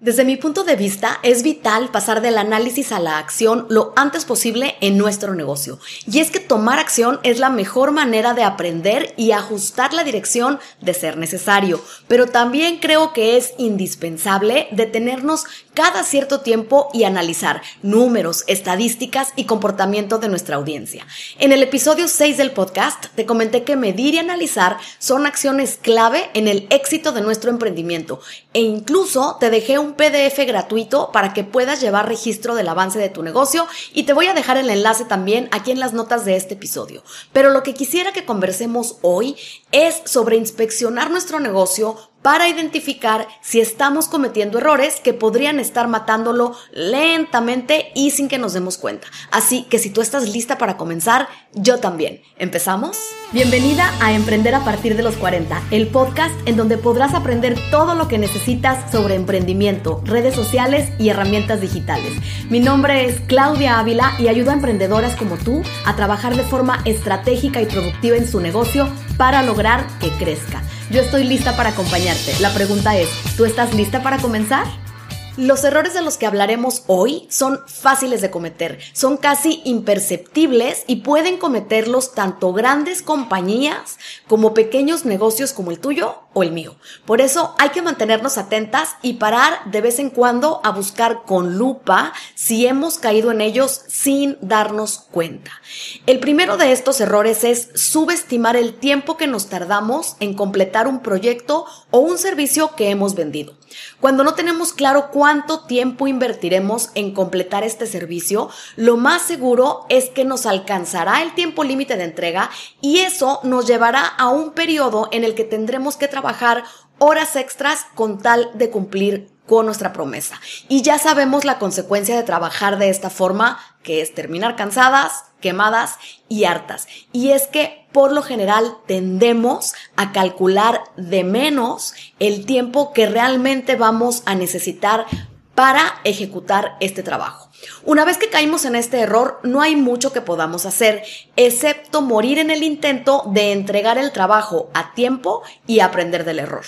Desde mi punto de vista, es vital pasar del análisis a la acción lo antes posible en nuestro negocio. Y es que tomar acción es la mejor manera de aprender y ajustar la dirección de ser necesario. Pero también creo que es indispensable detenernos cada cierto tiempo y analizar números, estadísticas y comportamiento de nuestra audiencia. En el episodio 6 del podcast te comenté que medir y analizar son acciones clave en el éxito de nuestro emprendimiento e incluso te dejé un PDF gratuito para que puedas llevar registro del avance de tu negocio y te voy a dejar el enlace también aquí en las notas de este episodio. Pero lo que quisiera que conversemos hoy es sobre inspeccionar nuestro negocio para identificar si estamos cometiendo errores que podrían estar matándolo lentamente y sin que nos demos cuenta. Así que si tú estás lista para comenzar, yo también. ¿Empezamos? Bienvenida a Emprender a partir de los 40, el podcast en donde podrás aprender todo lo que necesitas sobre emprendimiento, redes sociales y herramientas digitales. Mi nombre es Claudia Ávila y ayudo a emprendedoras como tú a trabajar de forma estratégica y productiva en su negocio para lograr que crezca. Yo estoy lista para acompañarte. La pregunta es, ¿tú estás lista para comenzar? Los errores de los que hablaremos hoy son fáciles de cometer, son casi imperceptibles y pueden cometerlos tanto grandes compañías como pequeños negocios como el tuyo o el mío. Por eso hay que mantenernos atentas y parar de vez en cuando a buscar con lupa si hemos caído en ellos sin darnos cuenta. El primero de estos errores es subestimar el tiempo que nos tardamos en completar un proyecto o un servicio que hemos vendido. Cuando no tenemos claro cuánto tiempo invertiremos en completar este servicio, lo más seguro es que nos alcanzará el tiempo límite de entrega y eso nos llevará a un periodo en el que tendremos que trabajar horas extras con tal de cumplir con nuestra promesa. Y ya sabemos la consecuencia de trabajar de esta forma, que es terminar cansadas, quemadas y hartas. Y es que por lo general tendemos a calcular de menos el tiempo que realmente vamos a necesitar para ejecutar este trabajo. Una vez que caímos en este error, no hay mucho que podamos hacer, excepto morir en el intento de entregar el trabajo a tiempo y aprender del error.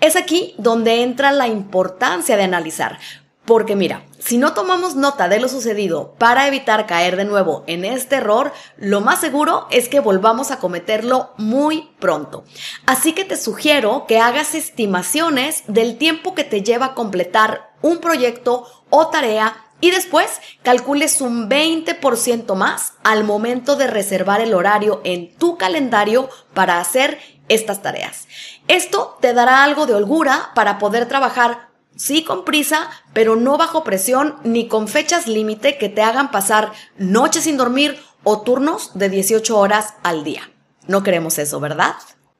Es aquí donde entra la importancia de analizar, porque mira, si no tomamos nota de lo sucedido para evitar caer de nuevo en este error, lo más seguro es que volvamos a cometerlo muy pronto. Así que te sugiero que hagas estimaciones del tiempo que te lleva a completar un proyecto o tarea y después calcules un 20% más al momento de reservar el horario en tu calendario para hacer estas tareas. Esto te dará algo de holgura para poder trabajar sí con prisa, pero no bajo presión ni con fechas límite que te hagan pasar noches sin dormir o turnos de 18 horas al día. No queremos eso, ¿verdad?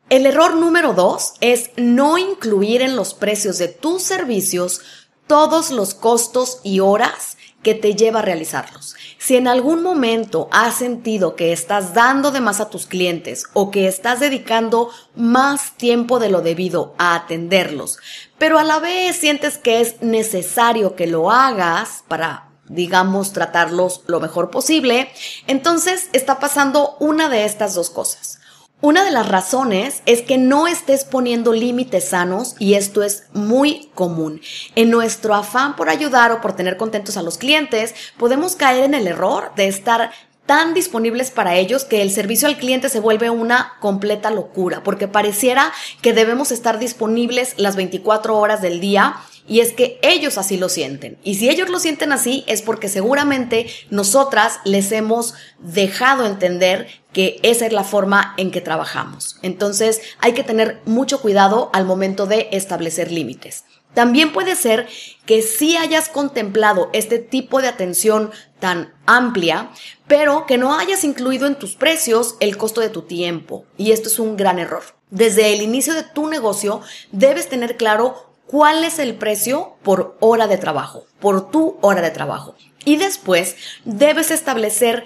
El error número dos es no incluir en los precios de tus servicios todos los costos y horas que te lleva a realizarlos. Si en algún momento has sentido que estás dando de más a tus clientes o que estás dedicando más tiempo de lo debido a atenderlos, pero a la vez sientes que es necesario que lo hagas para digamos, tratarlos lo mejor posible, entonces está pasando una de estas dos cosas. Una de las razones es que no estés poniendo límites sanos y esto es muy común. En nuestro afán por ayudar o por tener contentos a los clientes, podemos caer en el error de estar tan disponibles para ellos que el servicio al cliente se vuelve una completa locura, porque pareciera que debemos estar disponibles las 24 horas del día y es que ellos así lo sienten. Y si ellos lo sienten así es porque seguramente nosotras les hemos dejado entender que esa es la forma en que trabajamos. Entonces hay que tener mucho cuidado al momento de establecer límites. También puede ser que sí hayas contemplado este tipo de atención tan amplia, pero que no hayas incluido en tus precios el costo de tu tiempo. Y esto es un gran error. Desde el inicio de tu negocio debes tener claro cuál es el precio por hora de trabajo, por tu hora de trabajo. Y después debes establecer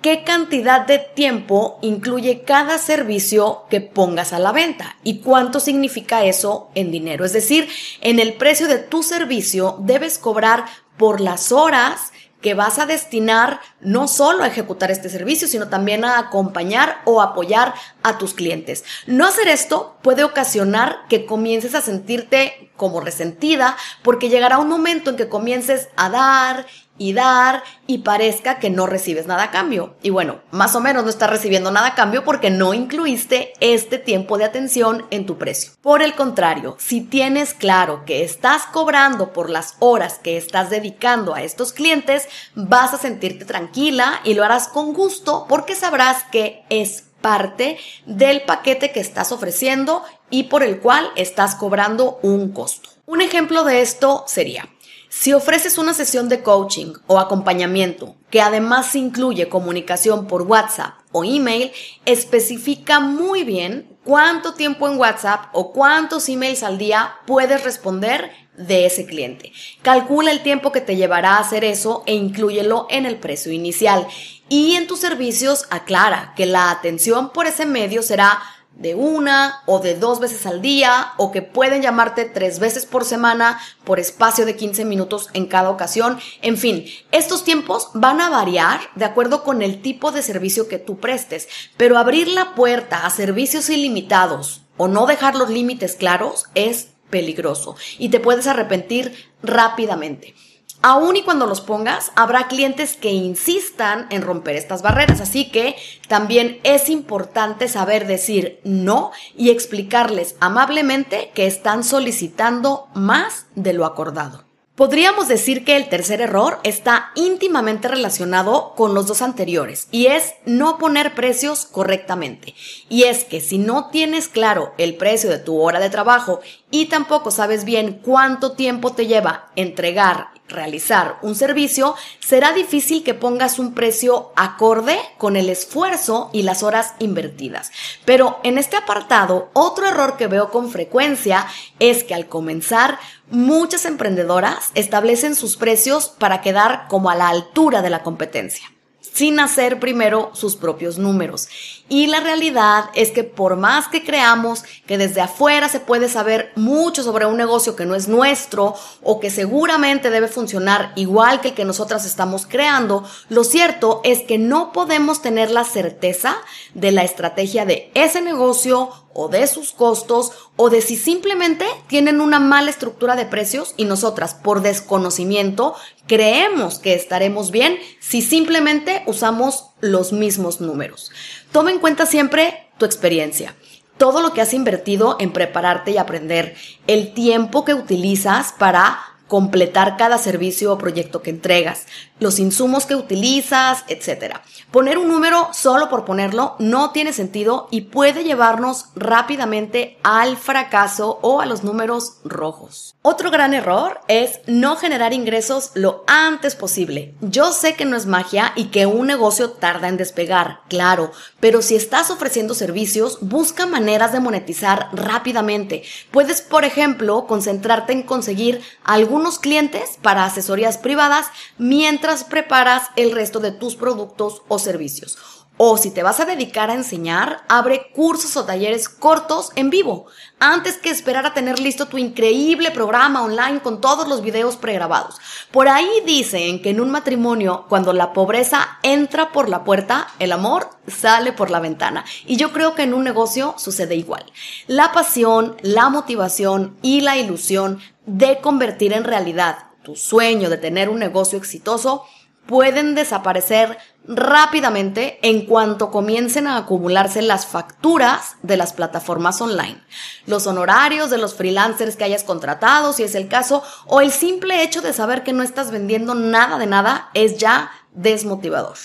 qué cantidad de tiempo incluye cada servicio que pongas a la venta y cuánto significa eso en dinero. Es decir, en el precio de tu servicio debes cobrar por las horas que vas a destinar no solo a ejecutar este servicio, sino también a acompañar o apoyar a tus clientes. No hacer esto puede ocasionar que comiences a sentirte como resentida porque llegará un momento en que comiences a dar y dar y parezca que no recibes nada a cambio. Y bueno, más o menos no estás recibiendo nada a cambio porque no incluiste este tiempo de atención en tu precio. Por el contrario, si tienes claro que estás cobrando por las horas que estás dedicando a estos clientes, vas a sentirte tranquila y lo harás con gusto porque sabrás que es parte del paquete que estás ofreciendo y por el cual estás cobrando un costo. Un ejemplo de esto sería, si ofreces una sesión de coaching o acompañamiento que además incluye comunicación por WhatsApp o email, especifica muy bien cuánto tiempo en WhatsApp o cuántos emails al día puedes responder de ese cliente. Calcula el tiempo que te llevará a hacer eso e inclúyelo en el precio inicial. Y en tus servicios aclara que la atención por ese medio será de una o de dos veces al día o que pueden llamarte tres veces por semana por espacio de 15 minutos en cada ocasión. En fin, estos tiempos van a variar de acuerdo con el tipo de servicio que tú prestes, pero abrir la puerta a servicios ilimitados o no dejar los límites claros es peligroso y te puedes arrepentir rápidamente. Aún y cuando los pongas, habrá clientes que insistan en romper estas barreras, así que también es importante saber decir no y explicarles amablemente que están solicitando más de lo acordado. Podríamos decir que el tercer error está íntimamente relacionado con los dos anteriores y es no poner precios correctamente. Y es que si no tienes claro el precio de tu hora de trabajo y tampoco sabes bien cuánto tiempo te lleva entregar realizar un servicio, será difícil que pongas un precio acorde con el esfuerzo y las horas invertidas. Pero en este apartado, otro error que veo con frecuencia es que al comenzar, muchas emprendedoras establecen sus precios para quedar como a la altura de la competencia sin hacer primero sus propios números. Y la realidad es que por más que creamos que desde afuera se puede saber mucho sobre un negocio que no es nuestro o que seguramente debe funcionar igual que el que nosotras estamos creando, lo cierto es que no podemos tener la certeza de la estrategia de ese negocio o de sus costos o de si simplemente tienen una mala estructura de precios y nosotras por desconocimiento creemos que estaremos bien si simplemente usamos los mismos números. Toma en cuenta siempre tu experiencia todo lo que has invertido en prepararte y aprender, el tiempo que utilizas para completar cada servicio o proyecto que entregas, los insumos que utilizas, etc. Poner un número solo por ponerlo no tiene sentido y puede llevarnos rápidamente al fracaso o a los números rojos. Otro gran error es no generar ingresos lo antes posible. Yo sé que no es magia y que un negocio tarda en despegar, claro, pero si estás ofreciendo servicios, busca maneras de monetizar rápidamente. Puedes, por ejemplo, concentrarte en conseguir algunos clientes para asesorías privadas mientras preparas el resto de tus productos o servicios. O si te vas a dedicar a enseñar, abre cursos o talleres cortos en vivo, antes que esperar a tener listo tu increíble programa online con todos los videos pregrabados. Por ahí dicen que en un matrimonio, cuando la pobreza entra por la puerta, el amor sale por la ventana. Y yo creo que en un negocio sucede igual. La pasión, la motivación y la ilusión de convertir en realidad tu sueño de tener un negocio exitoso pueden desaparecer rápidamente en cuanto comiencen a acumularse las facturas de las plataformas online, los honorarios de los freelancers que hayas contratado, si es el caso, o el simple hecho de saber que no estás vendiendo nada de nada es ya desmotivador.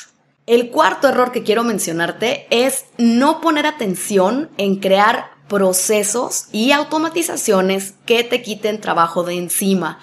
El cuarto error que quiero mencionarte es no poner atención en crear procesos y automatizaciones que te quiten trabajo de encima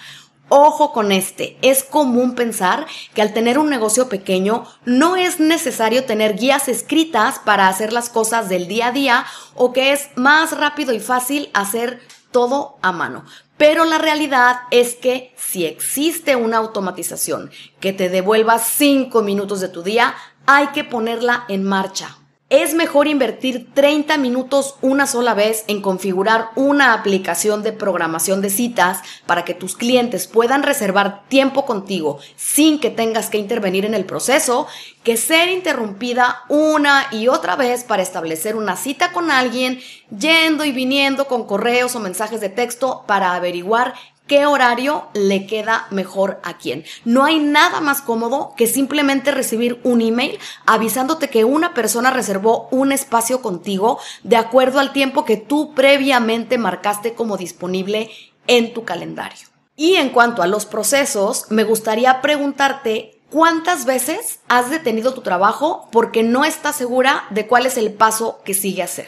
Ojo con este, es común pensar que al tener un negocio pequeño no es necesario tener guías escritas para hacer las cosas del día a día o que es más rápido y fácil hacer todo a mano. Pero la realidad es que si existe una automatización que te devuelva cinco minutos de tu día, hay que ponerla en marcha. Es mejor invertir 30 minutos una sola vez en configurar una aplicación de programación de citas para que tus clientes puedan reservar tiempo contigo sin que tengas que intervenir en el proceso, que ser interrumpida una y otra vez para establecer una cita con alguien, yendo y viniendo con correos o mensajes de texto para averiguar qué horario le queda mejor a quién. No hay nada más cómodo que simplemente recibir un email avisándote que una persona reservó un espacio contigo de acuerdo al tiempo que tú previamente marcaste como disponible en tu calendario. Y en cuanto a los procesos, me gustaría preguntarte ¿Cuántas veces has detenido tu trabajo porque no estás segura de cuál es el paso que sigue hacer?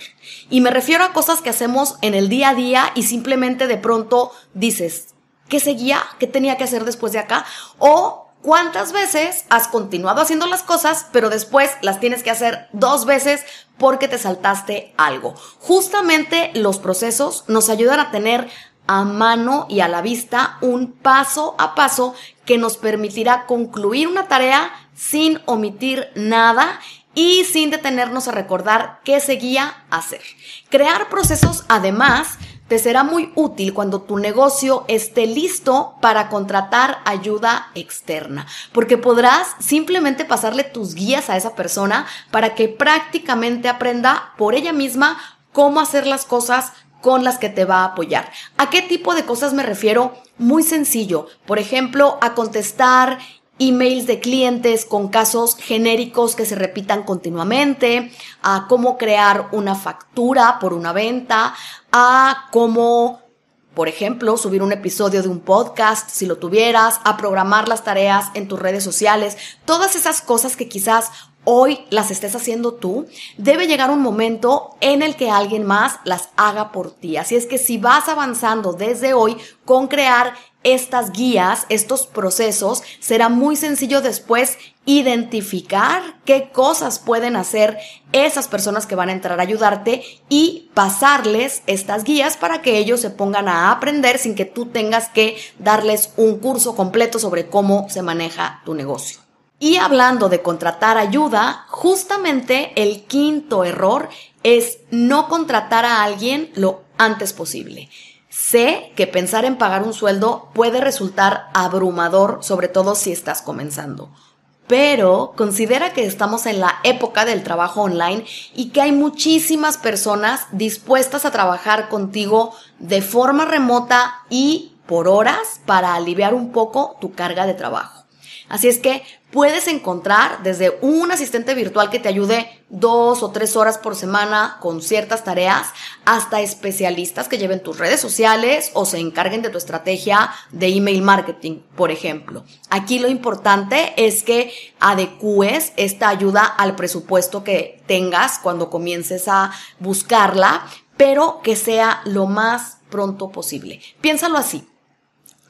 Y me refiero a cosas que hacemos en el día a día y simplemente de pronto dices, ¿qué seguía? ¿Qué tenía que hacer después de acá? O cuántas veces has continuado haciendo las cosas, pero después las tienes que hacer dos veces porque te saltaste algo. Justamente los procesos nos ayudan a tener a mano y a la vista un paso a paso que nos permitirá concluir una tarea sin omitir nada y sin detenernos a recordar qué seguía hacer. Crear procesos además te será muy útil cuando tu negocio esté listo para contratar ayuda externa, porque podrás simplemente pasarle tus guías a esa persona para que prácticamente aprenda por ella misma cómo hacer las cosas con las que te va a apoyar. ¿A qué tipo de cosas me refiero? Muy sencillo. Por ejemplo, a contestar emails de clientes con casos genéricos que se repitan continuamente, a cómo crear una factura por una venta, a cómo, por ejemplo, subir un episodio de un podcast si lo tuvieras, a programar las tareas en tus redes sociales, todas esas cosas que quizás hoy las estés haciendo tú, debe llegar un momento en el que alguien más las haga por ti. Así es que si vas avanzando desde hoy con crear estas guías, estos procesos, será muy sencillo después identificar qué cosas pueden hacer esas personas que van a entrar a ayudarte y pasarles estas guías para que ellos se pongan a aprender sin que tú tengas que darles un curso completo sobre cómo se maneja tu negocio. Y hablando de contratar ayuda, justamente el quinto error es no contratar a alguien lo antes posible. Sé que pensar en pagar un sueldo puede resultar abrumador, sobre todo si estás comenzando. Pero considera que estamos en la época del trabajo online y que hay muchísimas personas dispuestas a trabajar contigo de forma remota y por horas para aliviar un poco tu carga de trabajo. Así es que puedes encontrar desde un asistente virtual que te ayude dos o tres horas por semana con ciertas tareas, hasta especialistas que lleven tus redes sociales o se encarguen de tu estrategia de email marketing, por ejemplo. Aquí lo importante es que adecúes esta ayuda al presupuesto que tengas cuando comiences a buscarla, pero que sea lo más pronto posible. Piénsalo así.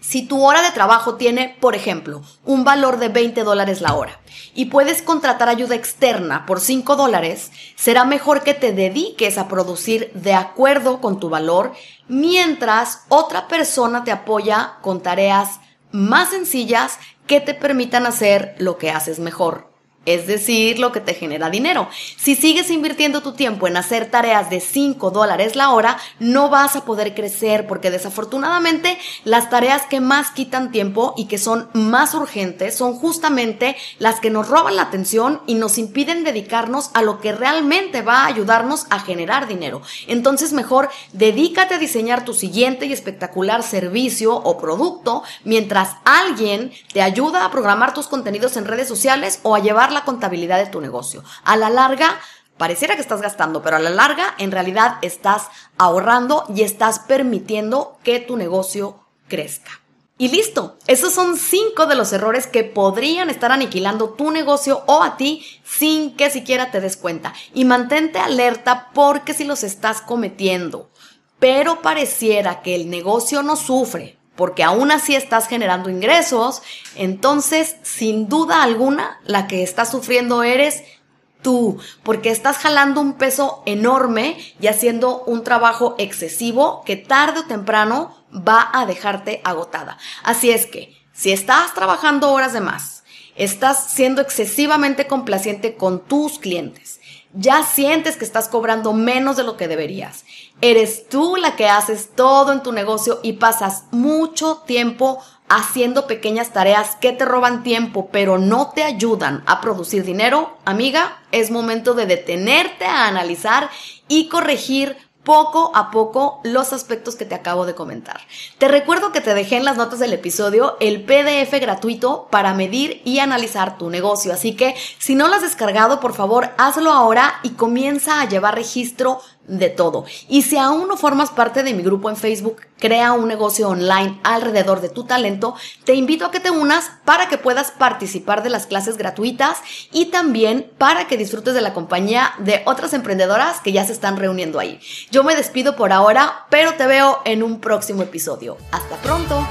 Si tu hora de trabajo tiene, por ejemplo, un valor de 20 dólares la hora y puedes contratar ayuda externa por 5 dólares, será mejor que te dediques a producir de acuerdo con tu valor mientras otra persona te apoya con tareas más sencillas que te permitan hacer lo que haces mejor es decir, lo que te genera dinero. Si sigues invirtiendo tu tiempo en hacer tareas de 5 dólares la hora, no vas a poder crecer porque desafortunadamente las tareas que más quitan tiempo y que son más urgentes son justamente las que nos roban la atención y nos impiden dedicarnos a lo que realmente va a ayudarnos a generar dinero. Entonces mejor dedícate a diseñar tu siguiente y espectacular servicio o producto mientras alguien te ayuda a programar tus contenidos en redes sociales o a llevar la contabilidad de tu negocio. A la larga, pareciera que estás gastando, pero a la larga, en realidad estás ahorrando y estás permitiendo que tu negocio crezca. Y listo, esos son cinco de los errores que podrían estar aniquilando tu negocio o a ti sin que siquiera te des cuenta. Y mantente alerta porque si los estás cometiendo, pero pareciera que el negocio no sufre, porque aún así estás generando ingresos, entonces sin duda alguna la que está sufriendo eres tú, porque estás jalando un peso enorme y haciendo un trabajo excesivo que tarde o temprano va a dejarte agotada. Así es que, si estás trabajando horas de más, estás siendo excesivamente complaciente con tus clientes, ya sientes que estás cobrando menos de lo que deberías. Eres tú la que haces todo en tu negocio y pasas mucho tiempo haciendo pequeñas tareas que te roban tiempo pero no te ayudan a producir dinero, amiga, es momento de detenerte a analizar y corregir poco a poco los aspectos que te acabo de comentar. Te recuerdo que te dejé en las notas del episodio el PDF gratuito para medir y analizar tu negocio, así que si no lo has descargado, por favor, hazlo ahora y comienza a llevar registro de todo. Y si aún no formas parte de mi grupo en Facebook, Crea un negocio online alrededor de tu talento, te invito a que te unas para que puedas participar de las clases gratuitas y también para que disfrutes de la compañía de otras emprendedoras que ya se están reuniendo ahí. Yo me despido por ahora, pero te veo en un próximo episodio. Hasta pronto.